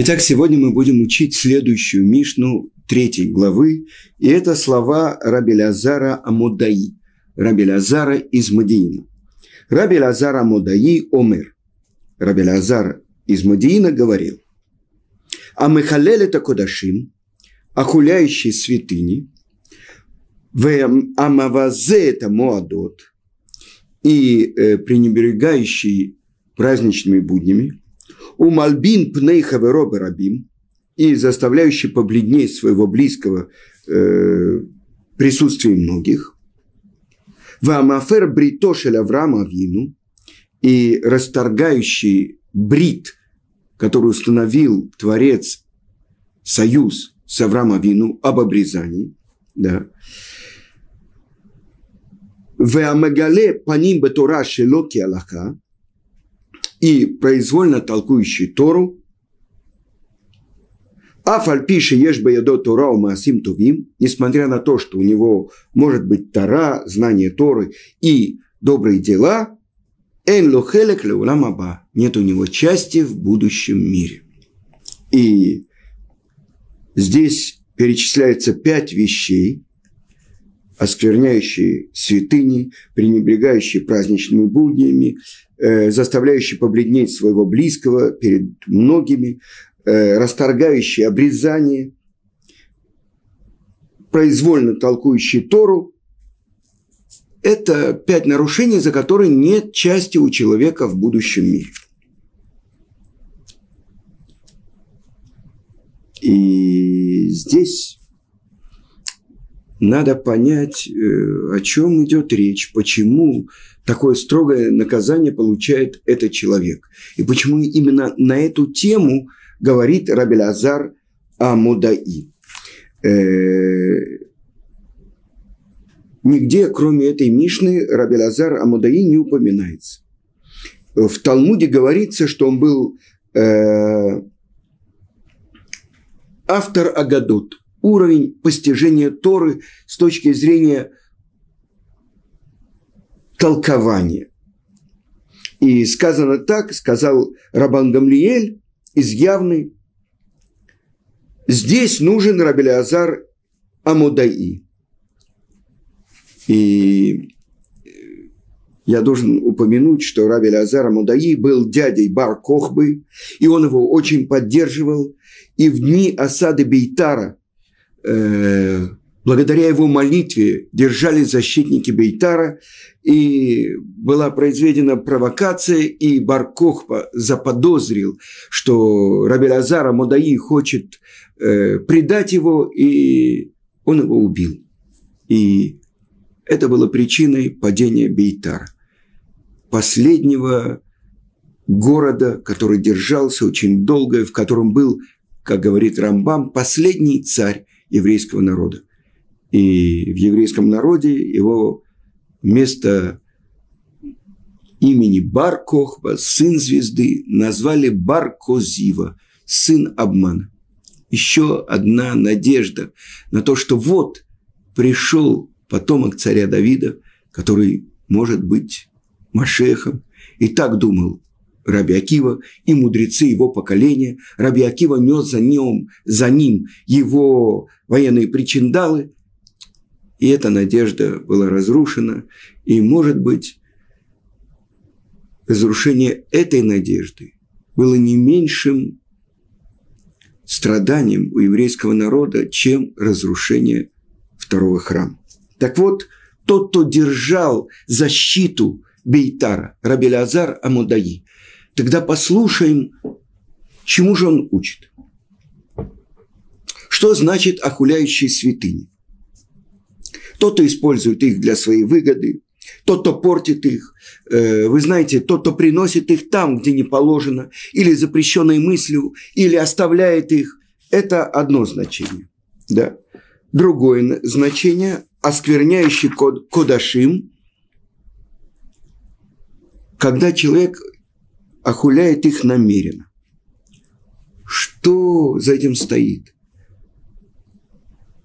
Итак, сегодня мы будем учить следующую Мишну третьей главы, и это слова Раби Лазара Амудаи, Раби Лазара из Мадиина. Раби Лазар Амудаи Омер. Раби Лазар из Мадиина говорил, а Мехалель это Кодашим, охуляющий святыни, Амавазе это Моадот, и э, пренебрегающий праздничными буднями, у Мальбин пней хаверо рабим, и заставляющий побледнеть своего близкого э, присутствия многих, в Амафер бритошель Авраама Авину, и расторгающий брит, который установил Творец союз с Авраамом Авину об обрезании, да, в Амагале паним бетора шелоки Аллаха, и произвольно толкующий Тору, Афаль пише ешь ядо Тора Маасим Тувим, несмотря на то, что у него может быть Тора, знание Торы и добрые дела, Эн лохелек леуламаба, нет у него части в будущем мире. И здесь перечисляется пять вещей, оскверняющие святыни, пренебрегающие праздничными буднями, э, заставляющие побледнеть своего близкого перед многими, э, расторгающие обрезание, произвольно толкующие Тору. Это пять нарушений, за которые нет части у человека в будущем мире. И здесь надо понять, э, о чем идет речь, почему такое строгое наказание получает этот человек. И почему именно на эту тему говорит Рабелязар Амудаи. Э, нигде, кроме этой Мишны, Рабелязар Амудаи не упоминается. В Талмуде говорится, что он был э, автор Агадот – уровень постижения Торы с точки зрения толкования. И сказано так, сказал Рабан Гамлиель из Явной, здесь нужен Рабелиазар Амудаи. И я должен упомянуть, что Раби Лазар Амудаи был дядей Бар Кохбы, и он его очень поддерживал. И в дни осады Бейтара Э, благодаря его молитве держались защитники Бейтара, и была произведена провокация, и Баркохпа заподозрил, что Раби Лазара Модаи хочет э, предать его, и он его убил. И это было причиной падения Бейтара, последнего города, который держался очень долго, в котором был, как говорит Рамбам, последний царь еврейского народа. И в еврейском народе его место имени Бар Кохба, сын звезды, назвали Бар Козива, сын обмана. Еще одна надежда на то, что вот пришел потомок царя Давида, который может быть Машехом. И так думал Раби Акива и мудрецы его поколения. Раби Акива нес за ним, за ним его военные причиндалы. И эта надежда была разрушена. И, может быть, разрушение этой надежды было не меньшим страданием у еврейского народа, чем разрушение второго храма. Так вот, тот, кто держал защиту Бейтара, Рабелязар Амудаи, Тогда послушаем, чему же он учит. Что значит охуляющие святыни? Тот, кто использует их для своей выгоды, тот, кто портит их, э, вы знаете, тот, кто приносит их там, где не положено, или запрещенной мыслью, или оставляет их, это одно значение. Да? Другое значение, оскверняющий код, кодашим, когда человек охуляет их намеренно. Что за этим стоит?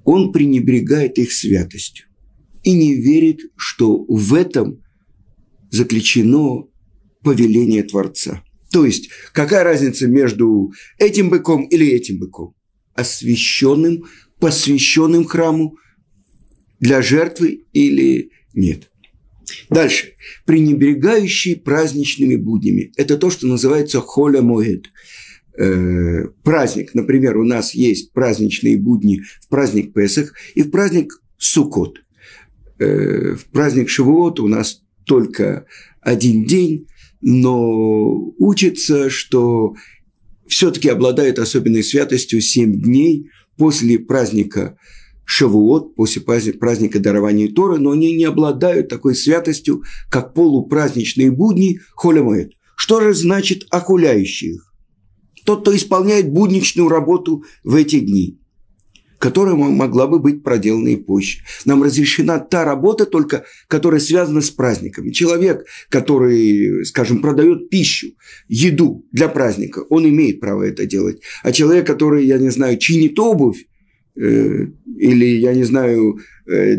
Он пренебрегает их святостью и не верит, что в этом заключено повеление Творца. То есть, какая разница между этим быком или этим быком? Освященным, посвященным храму для жертвы или нет? Дальше. Пренебрегающий праздничными буднями. Это то, что называется холя моэд. Э, праздник. Например, у нас есть праздничные будни в праздник Песах и в праздник Суккот. Э, в праздник Шивот у нас только один день, но учится, что все-таки обладает особенной святостью семь дней после праздника Шавуот, после праздника дарования Торы, но они не обладают такой святостью, как полупраздничные будни Холямоэд. Что же значит охуляющий их? Тот, кто исполняет будничную работу в эти дни, которая могла бы быть проделана и позже. Нам разрешена та работа только, которая связана с праздниками. Человек, который, скажем, продает пищу, еду для праздника, он имеет право это делать. А человек, который, я не знаю, чинит обувь, или, я не знаю, э,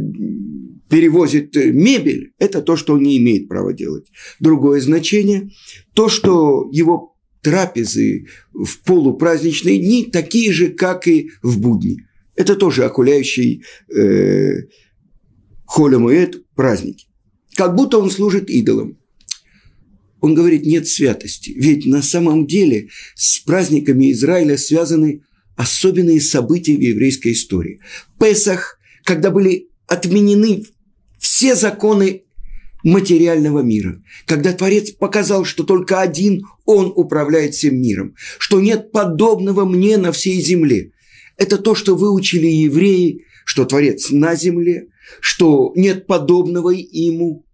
перевозит мебель, это то, что он не имеет права делать. Другое значение – то, что его трапезы в полупраздничные дни такие же, как и в будни. Это тоже окуляющий э, холямуэт праздники. Как будто он служит идолам. Он говорит, нет святости. Ведь на самом деле с праздниками Израиля связаны особенные события в еврейской истории. Песах, когда были отменены все законы материального мира, когда Творец показал, что только один Он управляет всем миром, что нет подобного мне на всей земле. Это то, что выучили евреи, что Творец на земле, что нет подобного ему.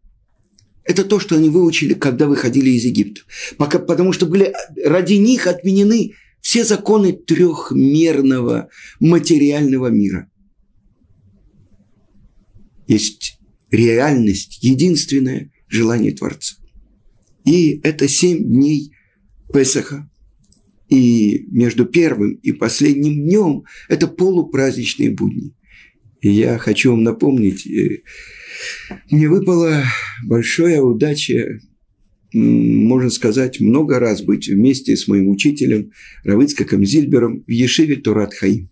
Это то, что они выучили, когда выходили из Египта. Пока, потому что были ради них отменены все законы трехмерного материального мира. Есть реальность, единственное желание Творца. И это семь дней Песаха. И между первым и последним днем это полупраздничные будни. И я хочу вам напомнить, э, мне выпала большая удача, можно сказать, много раз быть вместе с моим учителем Равыцкаком Зильбером в Ешиве Турат Хаим.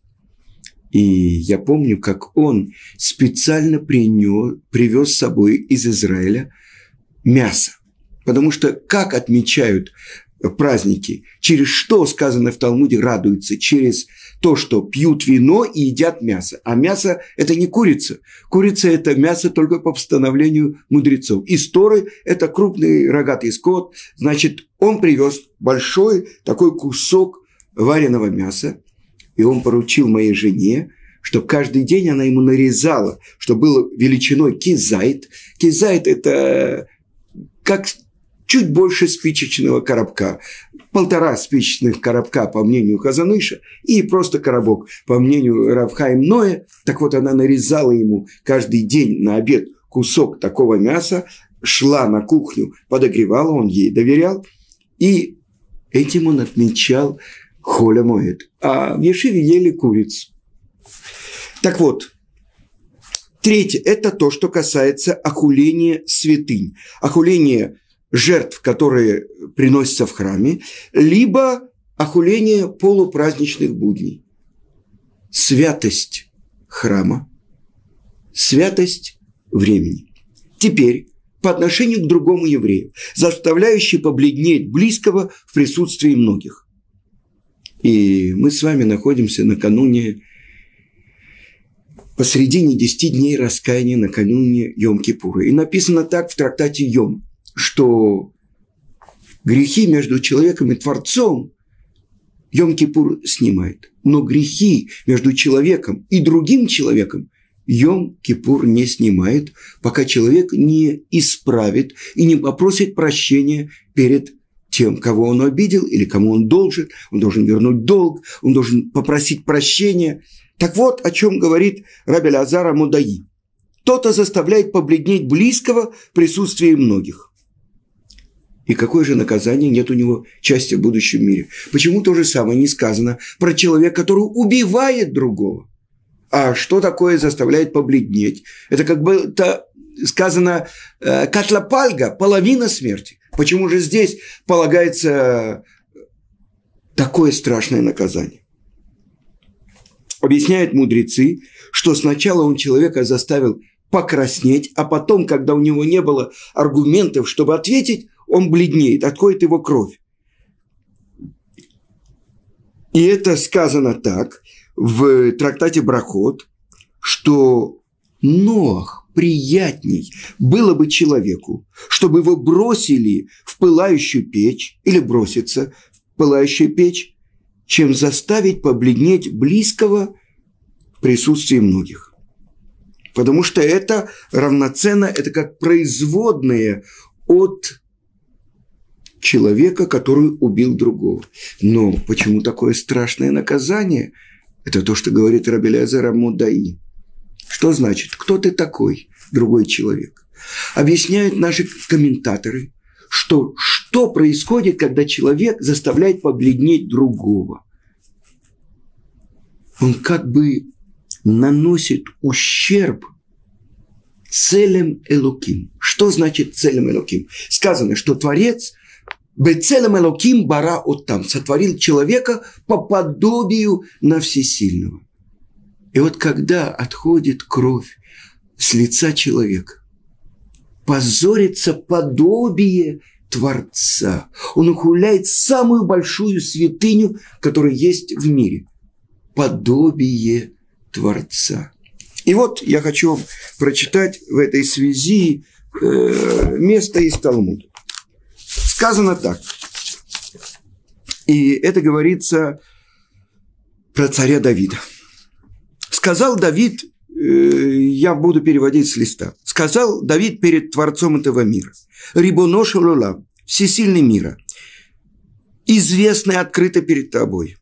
И я помню, как он специально принес, привез с собой из Израиля мясо. Потому что как отмечают праздники, через что сказано в Талмуде радуются, через то, что пьют вино и едят мясо. А мясо – это не курица. Курица – это мясо только по постановлению мудрецов. Из Торы – это крупный рогатый скот. Значит, он привез большой такой кусок вареного мяса, и он поручил моей жене, что каждый день она ему нарезала, что было величиной кизайт. Кизайт – это как чуть больше спичечного коробка. Полтора спичечных коробка, по мнению Казаныша, и просто коробок, по мнению Равхайм Ноя. Так вот, она нарезала ему каждый день на обед кусок такого мяса, шла на кухню, подогревала, он ей доверял, и этим он отмечал холя моет. А в Ешиве ели курицу. Так вот, третье – это то, что касается охуления святынь. Охуления жертв, которые приносятся в храме, либо охуление полупраздничных будней. Святость храма, святость времени. Теперь по отношению к другому еврею, заставляющий побледнеть близкого в присутствии многих. И мы с вами находимся накануне, посредине 10 дней раскаяния накануне Йом-Кипура. И написано так в трактате Йом, что грехи между человеком и Творцом Йом-Кипур снимает. Но грехи между человеком и другим человеком Йом-Кипур не снимает, пока человек не исправит и не попросит прощения перед тем, кого он обидел или кому он должен, он должен вернуть долг, он должен попросить прощения. Так вот, о чем говорит Раби Лазара Мудаи. Кто-то заставляет побледнеть близкого присутствии многих. И какое же наказание нет у него части в будущем мире? Почему то же самое не сказано про человека, который убивает другого? А что такое заставляет побледнеть? Это как бы это сказано э, катлапальга, половина смерти. Почему же здесь полагается такое страшное наказание? Объясняют мудрецы, что сначала он человека заставил покраснеть, а потом, когда у него не было аргументов, чтобы ответить, он бледнеет, отходит его кровь. И это сказано так в трактате Брахот, что Ноах приятней было бы человеку, чтобы его бросили в пылающую печь или броситься в пылающую печь, чем заставить побледнеть близкого в присутствии многих. Потому что это равноценно, это как производное от человека, который убил другого. Но почему такое страшное наказание? Это то, что говорит Рабелязар Мудаи. Что значит? Кто ты такой, другой человек? Объясняют наши комментаторы, что что происходит, когда человек заставляет побледнеть другого. Он как бы наносит ущерб целям Элоким. Что значит целям Элоким? Сказано, что Творец Бецелем Элоким бара от там сотворил человека по подобию на всесильного. И вот когда отходит кровь с лица человека, позорится подобие Творца. Он ухуляет самую большую святыню, которая есть в мире. Подобие Творца. И вот я хочу прочитать в этой связи э, место из Талмуда. Сказано так. И это говорится про царя Давида. Сказал Давид, э, я буду переводить с листа. Сказал Давид перед Творцом этого мира. Рибонош Лула, всесильный мира, известный открыто перед тобой,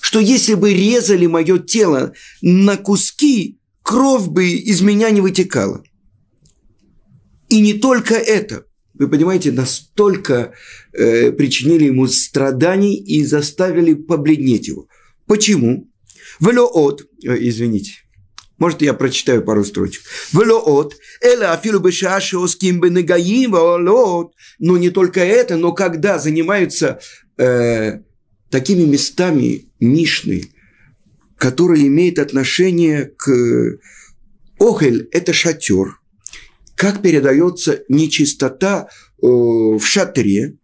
что если бы резали мое тело на куски, кровь бы из меня не вытекала. И не только это. Вы понимаете, настолько э, причинили ему страданий и заставили побледнеть его. Почему? Велоот, э, извините, может, я прочитаю пару строчек. Велоот, эла афилу бешашо с ким бы Но не только это, но когда занимаются э, такими местами Мишны, которые имеют отношение к Охель – это шатер. Как передается нечистота э, в шатре,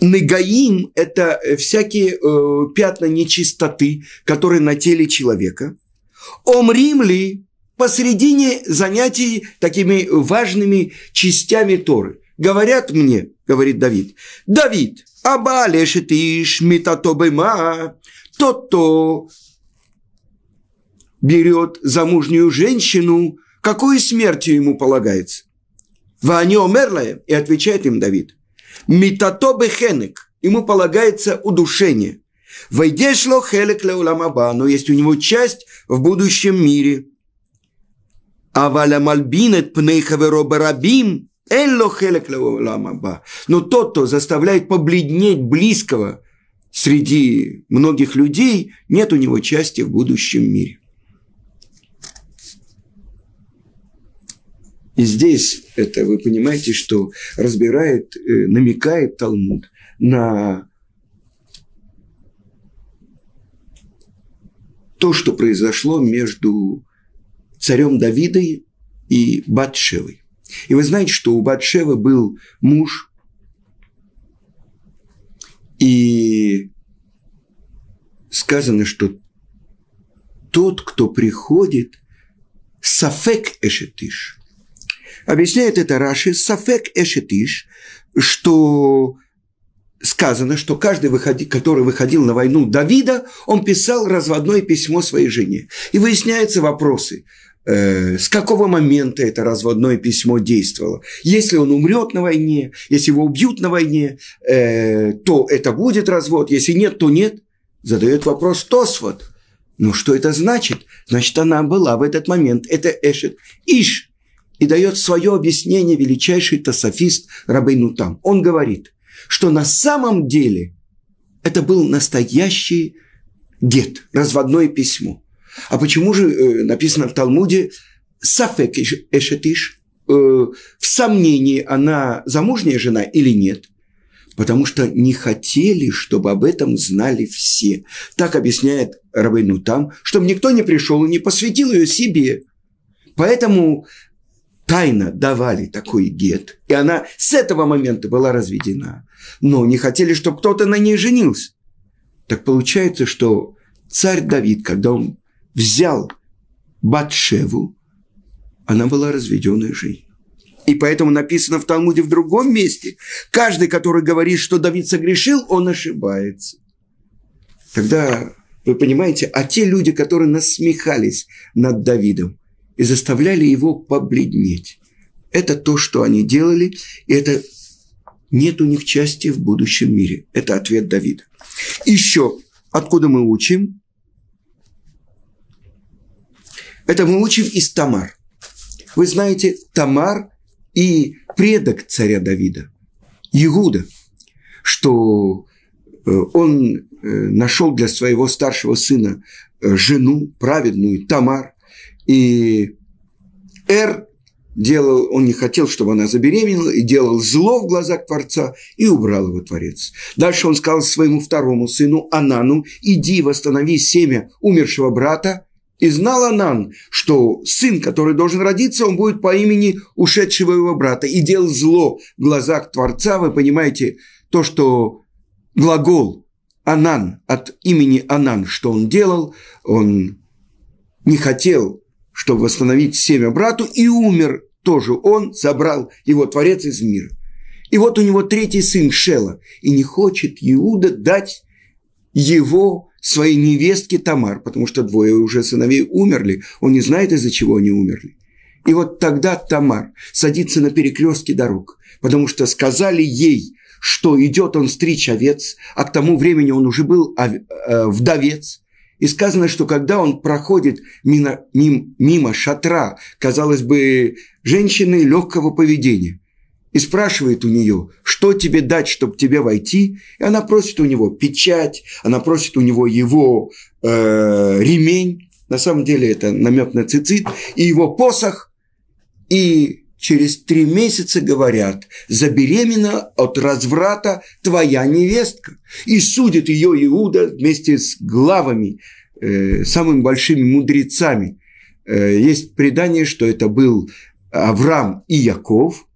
Негаим – это всякие э, пятна нечистоты, которые на теле человека. Омрим ли посредине занятий такими важными частями Торы. Говорят мне, говорит Давид, Давид, абалешетиш митатобема, тот-то берет замужнюю женщину, какой смертью ему полагается? Ваня умерла, и отвечает им Давид – Митато бехенек. Ему полагается удушение. Войдешло хелек леуламаба, но есть у него часть в будущем мире. А валя мальбинет пнейхаверо барабим, элло хелек леуламаба. Но тот, кто заставляет побледнеть близкого среди многих людей, нет у него части в будущем мире. И здесь это вы понимаете, что разбирает, э, намекает Талмуд на то, что произошло между царем Давидой и Батшевой. И вы знаете, что у Батшевы был муж, и сказано, что тот, кто приходит, сафек эшетиш – Объясняет это Раши, Сафек Эшетиш, что сказано, что каждый, выходи, который выходил на войну Давида, он писал разводное письмо своей жене. И выясняются вопросы, э, с какого момента это разводное письмо действовало. Если он умрет на войне, если его убьют на войне, э, то это будет развод, если нет, то нет. Задает вопрос Тосфот. Ну, что это значит? Значит, она была в этот момент. Это Эшет Иш и дает свое объяснение величайший тософист Рабейну Там. Он говорит, что на самом деле это был настоящий гет, разводное письмо. А почему же э, написано в Талмуде «Сафек эшетиш» э, в сомнении, она замужняя жена или нет. Потому что не хотели, чтобы об этом знали все. Так объясняет Рабейну там, чтобы никто не пришел и не посвятил ее себе. Поэтому тайно давали такой гет, и она с этого момента была разведена. Но не хотели, чтобы кто-то на ней женился. Так получается, что царь Давид, когда он взял Батшеву, она была разведенной жизнью. И поэтому написано в Талмуде в другом месте, каждый, который говорит, что Давид согрешил, он ошибается. Тогда вы понимаете, а те люди, которые насмехались над Давидом и заставляли его побледнеть, это то, что они делали, и это нет у них части в будущем мире. Это ответ Давида. Еще, откуда мы учим? Это мы учим из Тамар. Вы знаете, Тамар и предок царя Давида, Иуда, что э, он э, нашел для своего старшего сына э, жену праведную Тамар, и Эр делал, он не хотел, чтобы она забеременела, и делал зло в глазах Творца, и убрал его Творец. Дальше он сказал своему второму сыну Анану, иди восстанови семя умершего брата, и знал Анан, что сын, который должен родиться, он будет по имени ушедшего его брата. И делал зло в глазах Творца. Вы понимаете, то, что глагол Анан от имени Анан, что он делал, он не хотел, чтобы восстановить семя брату, и умер тоже он, забрал его Творец из мира. И вот у него третий сын Шела, и не хочет Иуда дать его своей невестке Тамар, потому что двое уже сыновей умерли, он не знает, из-за чего они умерли. И вот тогда Тамар садится на перекрестке дорог, потому что сказали ей, что идет он стричь овец, а к тому времени он уже был э, вдовец. И сказано, что когда он проходит мимо, мимо, мимо шатра, казалось бы, женщины легкого поведения, и спрашивает у нее, что тебе дать, чтобы тебе войти. И она просит у него печать, она просит у него его э, ремень, на самом деле это намек на цицит, и его посох. И через три месяца говорят, забеременна от разврата твоя невестка. И судит ее Иуда вместе с главами, э, самыми большими мудрецами. Э, есть предание, что это был Авраам и Яков –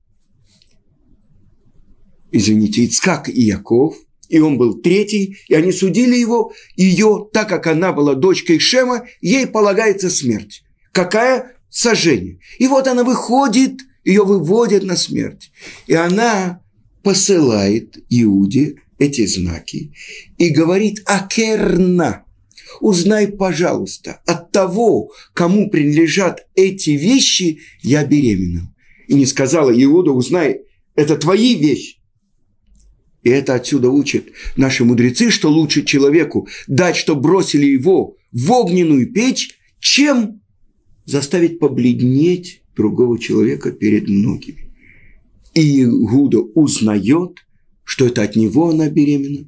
извините, Ицкак и Яков, и он был третий, и они судили его, ее, так как она была дочкой Шема, ей полагается смерть. Какая? Сожжение. И вот она выходит, ее выводят на смерть. И она посылает Иуде эти знаки и говорит «Акерна». Узнай, пожалуйста, от того, кому принадлежат эти вещи, я беременна. И не сказала Иуда, узнай, это твои вещи. И это отсюда учат наши мудрецы, что лучше человеку дать, что бросили его в огненную печь, чем заставить побледнеть другого человека перед многими. И Гуда узнает, что это от него она беременна,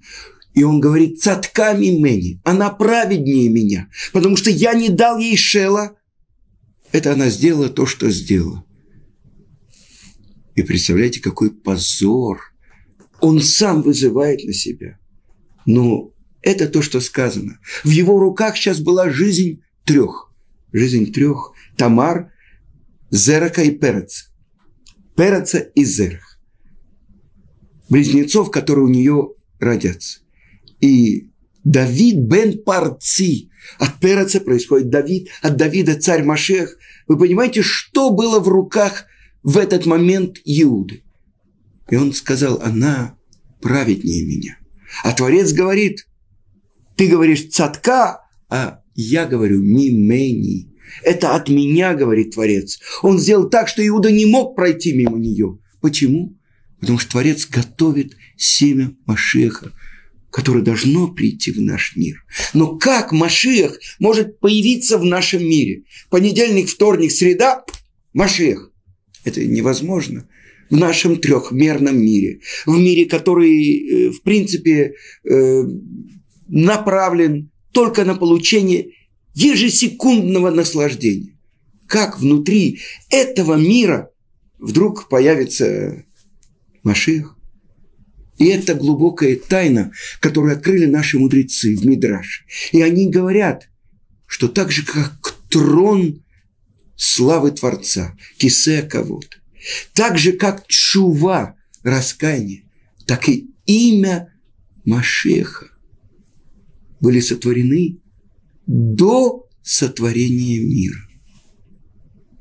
и он говорит, цатками мени, она праведнее меня, потому что я не дал ей шела. Это она сделала то, что сделала. И представляете, какой позор – он сам вызывает на себя. Но это то, что сказано. В его руках сейчас была жизнь трех. Жизнь трех. Тамар, Зерака и Переца. Переца и Зерах. Близнецов, которые у нее родятся. И Давид бен Парци. От Переца происходит Давид, от Давида царь Машех. Вы понимаете, что было в руках в этот момент Иуды? И он сказал, она праведнее меня. А Творец говорит, ты говоришь цатка, а я говорю мимени. Это от меня, говорит Творец. Он сделал так, что Иуда не мог пройти мимо нее. Почему? Потому что Творец готовит семя Машеха, которое должно прийти в наш мир. Но как Машех может появиться в нашем мире? Понедельник, вторник, среда – Машех. Это невозможно в нашем трехмерном мире, в мире, который, э, в принципе, э, направлен только на получение ежесекундного наслаждения. Как внутри этого мира вдруг появится Маших. И это глубокая тайна, которую открыли наши мудрецы в Мидраше. И они говорят, что так же, как трон славы Творца, кисе кого-то, так же, как чува, раскаяние, так и имя Машеха были сотворены до сотворения мира.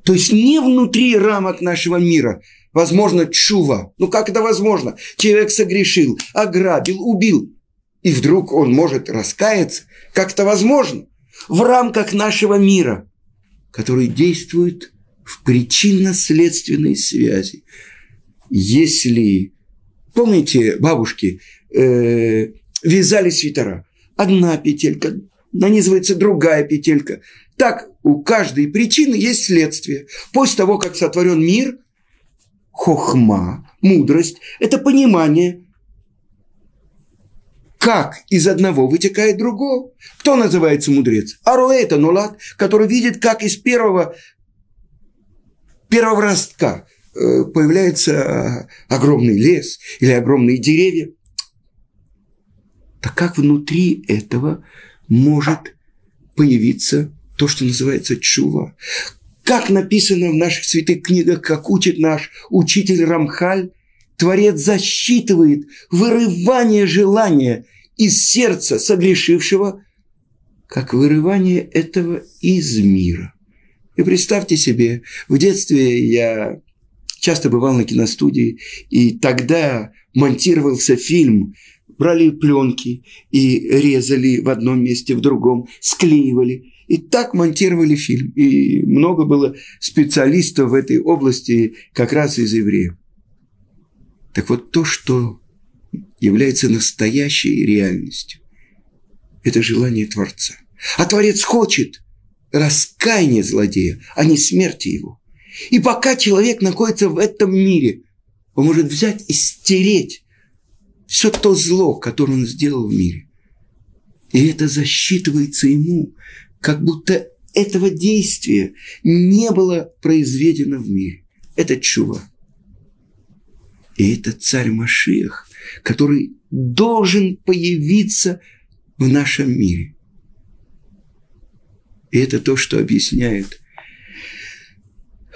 То есть не внутри рамок нашего мира. Возможно, чува. Ну как это возможно? Человек согрешил, ограбил, убил. И вдруг он может раскаяться. Как это возможно? В рамках нашего мира, который действует в причинно-следственной связи. Если, помните, бабушки э, вязали свитера, одна петелька, нанизывается другая петелька. Так у каждой причины есть следствие. После того, как сотворен мир, хохма, мудрость – это понимание, как из одного вытекает другого. Кто называется мудрец? Аруэ – это нулат, который видит, как из первого, первого ростка э, появляется огромный лес или огромные деревья. Так как внутри этого может появиться то, что называется чува. Как написано в наших святых книгах, как учит наш учитель Рамхаль, Творец засчитывает вырывание желания из сердца согрешившего, как вырывание этого из мира. И представьте себе, в детстве я часто бывал на киностудии, и тогда монтировался фильм брали пленки и резали в одном месте, в другом, склеивали. И так монтировали фильм. И много было специалистов в этой области как раз из евреев. Так вот, то, что является настоящей реальностью, это желание Творца. А Творец хочет раскаяния злодея, а не смерти его. И пока человек находится в этом мире, он может взять и стереть все то зло, которое он сделал в мире. И это засчитывается ему, как будто этого действия не было произведено в мире. Это чува. И это царь Машиах, который должен появиться в нашем мире. И это то, что объясняет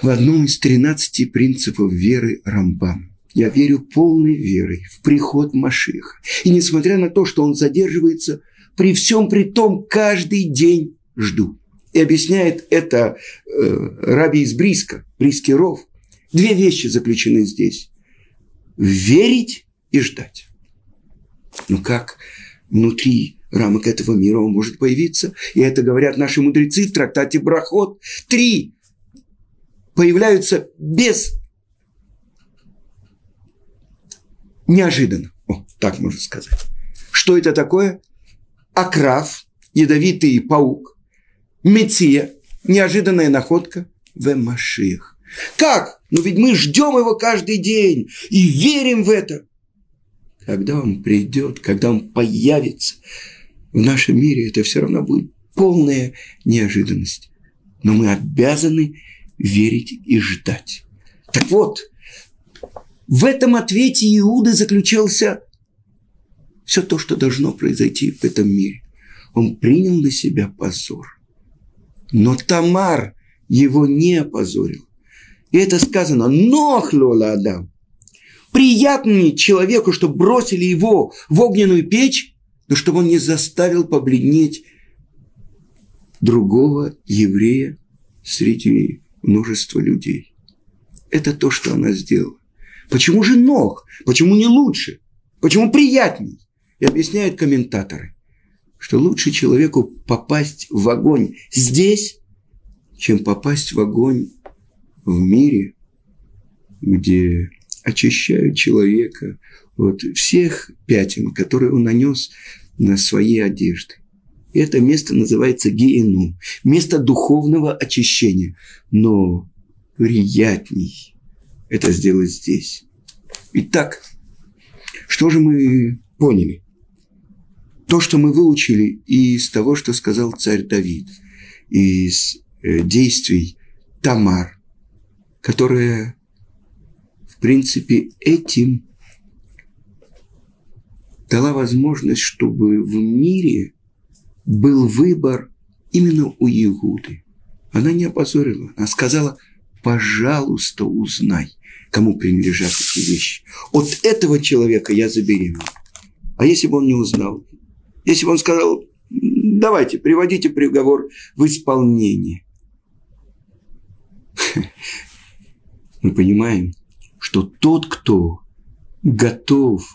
в одном из 13 принципов веры Рамбам. Я верю полной верой в приход Машиха. И несмотря на то, что он задерживается, при всем при том каждый день жду. И объясняет это э, Раби из Бриска, Бриский ров. Две вещи заключены здесь. Верить и ждать. Ну как внутри рамок этого мира он может появиться? И это говорят наши мудрецы в трактате Брахот. Три появляются без неожиданно. О, так можно сказать. Что это такое? Акрав, ядовитый паук, Меция, неожиданная находка, в Машиах. Как? Ну ведь мы ждем его каждый день и верим в это. Когда он придет, когда он появится в нашем мире, это все равно будет полная неожиданность. Но мы обязаны верить и ждать. Так вот, в этом ответе Иуда заключался все то, что должно произойти в этом мире. Он принял на себя позор. Но Тамар его не опозорил. И это сказано «Нох лола Адам». Приятнее человеку, чтобы бросили его в огненную печь, но чтобы он не заставил побледнеть другого еврея среди множества людей. Это то, что она сделала. Почему же ног? Почему не лучше? Почему приятней? И объясняют комментаторы, что лучше человеку попасть в огонь здесь, чем попасть в огонь в мире, где очищают человека от всех пятен, которые он нанес на свои одежды. И это место называется гиенум, место духовного очищения. Но приятней это сделать здесь. Итак, что же мы поняли? То, что мы выучили из того, что сказал царь Давид, из э, действий Тамар, которая принципе, этим дала возможность, чтобы в мире был выбор именно у Иуды. Она не опозорила, она сказала, пожалуйста, узнай, кому принадлежат эти вещи. От этого человека я забеременею. А если бы он не узнал? Если бы он сказал, давайте, приводите приговор в исполнение. Мы понимаем, что тот, кто готов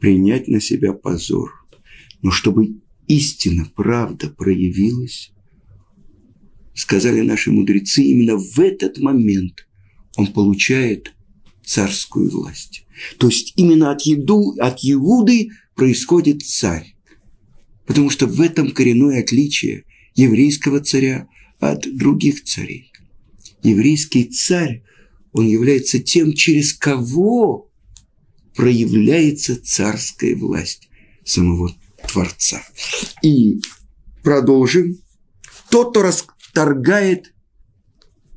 принять на себя позор, но чтобы истина, правда проявилась, сказали наши мудрецы, именно в этот момент он получает царскую власть. То есть именно от, еду, от Иуды происходит царь. Потому что в этом коренное отличие еврейского царя от других царей. Еврейский царь, он является тем, через кого проявляется царская власть самого Творца. И продолжим. Тот, кто расторгает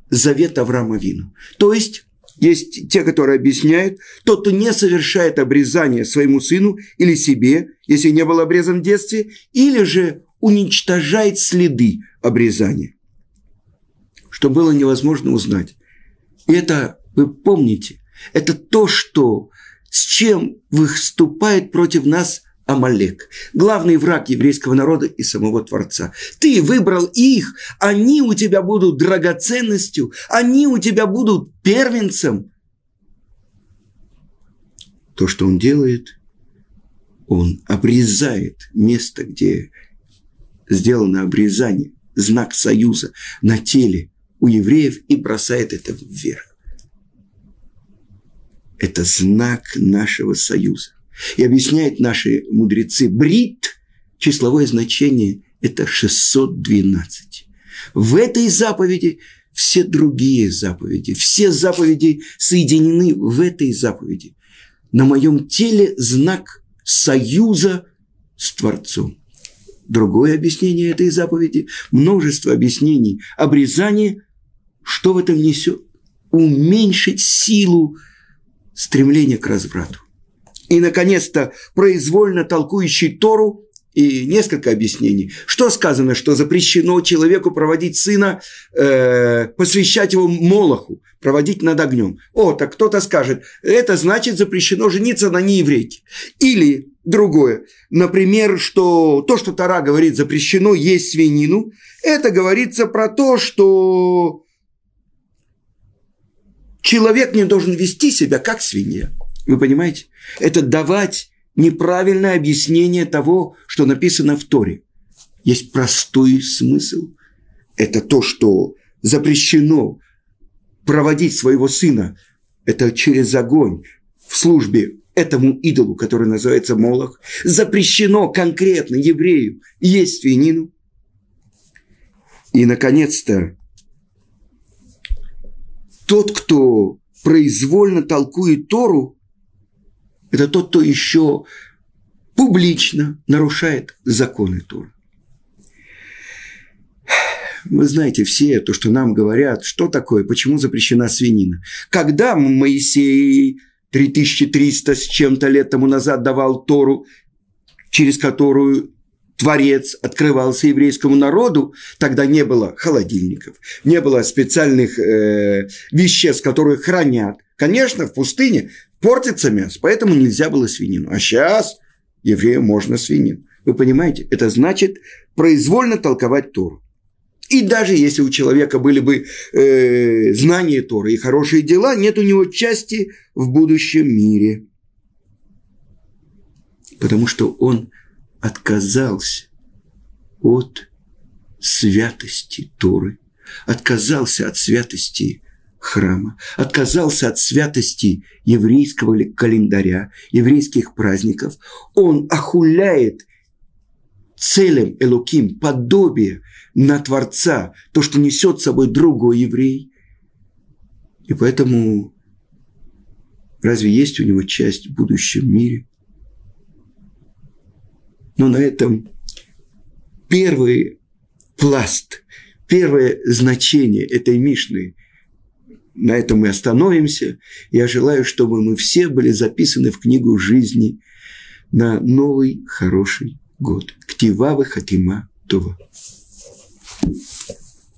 завет Авраама Вину. То есть, есть те, которые объясняют, тот, кто не совершает обрезание своему сыну или себе, если не был обрезан в детстве, или же уничтожает следы обрезания, что было невозможно узнать. И это, вы помните, это то, что с чем выступает против нас Амалек, главный враг еврейского народа и самого Творца. Ты выбрал их, они у тебя будут драгоценностью, они у тебя будут первенцем. То, что он делает, он обрезает место, где сделано обрезание, знак союза на теле у евреев и бросает это вверх. Это знак нашего союза. И объясняют наши мудрецы, брит, числовое значение – это 612. В этой заповеди все другие заповеди, все заповеди соединены в этой заповеди. На моем теле знак союза с Творцом. Другое объяснение этой заповеди, множество объяснений, обрезание, что в этом несет? Уменьшить силу стремления к разврату и, наконец-то, произвольно толкующий Тору и несколько объяснений. Что сказано, что запрещено человеку проводить сына, э, посвящать его Молоху, проводить над огнем. О, так кто-то скажет, это значит запрещено жениться на нееврейке. Или другое, например, что то, что Тара говорит, запрещено есть свинину, это говорится про то, что человек не должен вести себя как свинья. Вы понимаете? Это давать неправильное объяснение того, что написано в Торе. Есть простой смысл. Это то, что запрещено проводить своего сына. Это через огонь в службе этому идолу, который называется Молох. Запрещено конкретно еврею есть свинину. И, наконец-то, тот, кто произвольно толкует Тору, это тот, кто еще публично нарушает законы Торы. Вы знаете все то, что нам говорят, что такое, почему запрещена свинина. Когда Моисей 3300 с чем-то лет тому назад давал Тору, через которую Творец открывался еврейскому народу, тогда не было холодильников, не было специальных э, веществ, которые хранят. Конечно, в пустыне портится мясо, поэтому нельзя было свинину. А сейчас еврею можно свинину. Вы понимаете? Это значит произвольно толковать Тору. И даже если у человека были бы э, знания Торы и хорошие дела, нет у него части в будущем мире. Потому что он отказался от святости Торы, отказался от святости храма, отказался от святости еврейского календаря, еврейских праздников. Он охуляет целям Элоким, подобие на Творца, то, что несет с собой другой еврей. И поэтому разве есть у него часть в будущем мире? Но на этом первый пласт, первое значение этой Мишны на этом мы остановимся. Я желаю, чтобы мы все были записаны в книгу жизни на новый хороший год. Ктивава Хатима Това.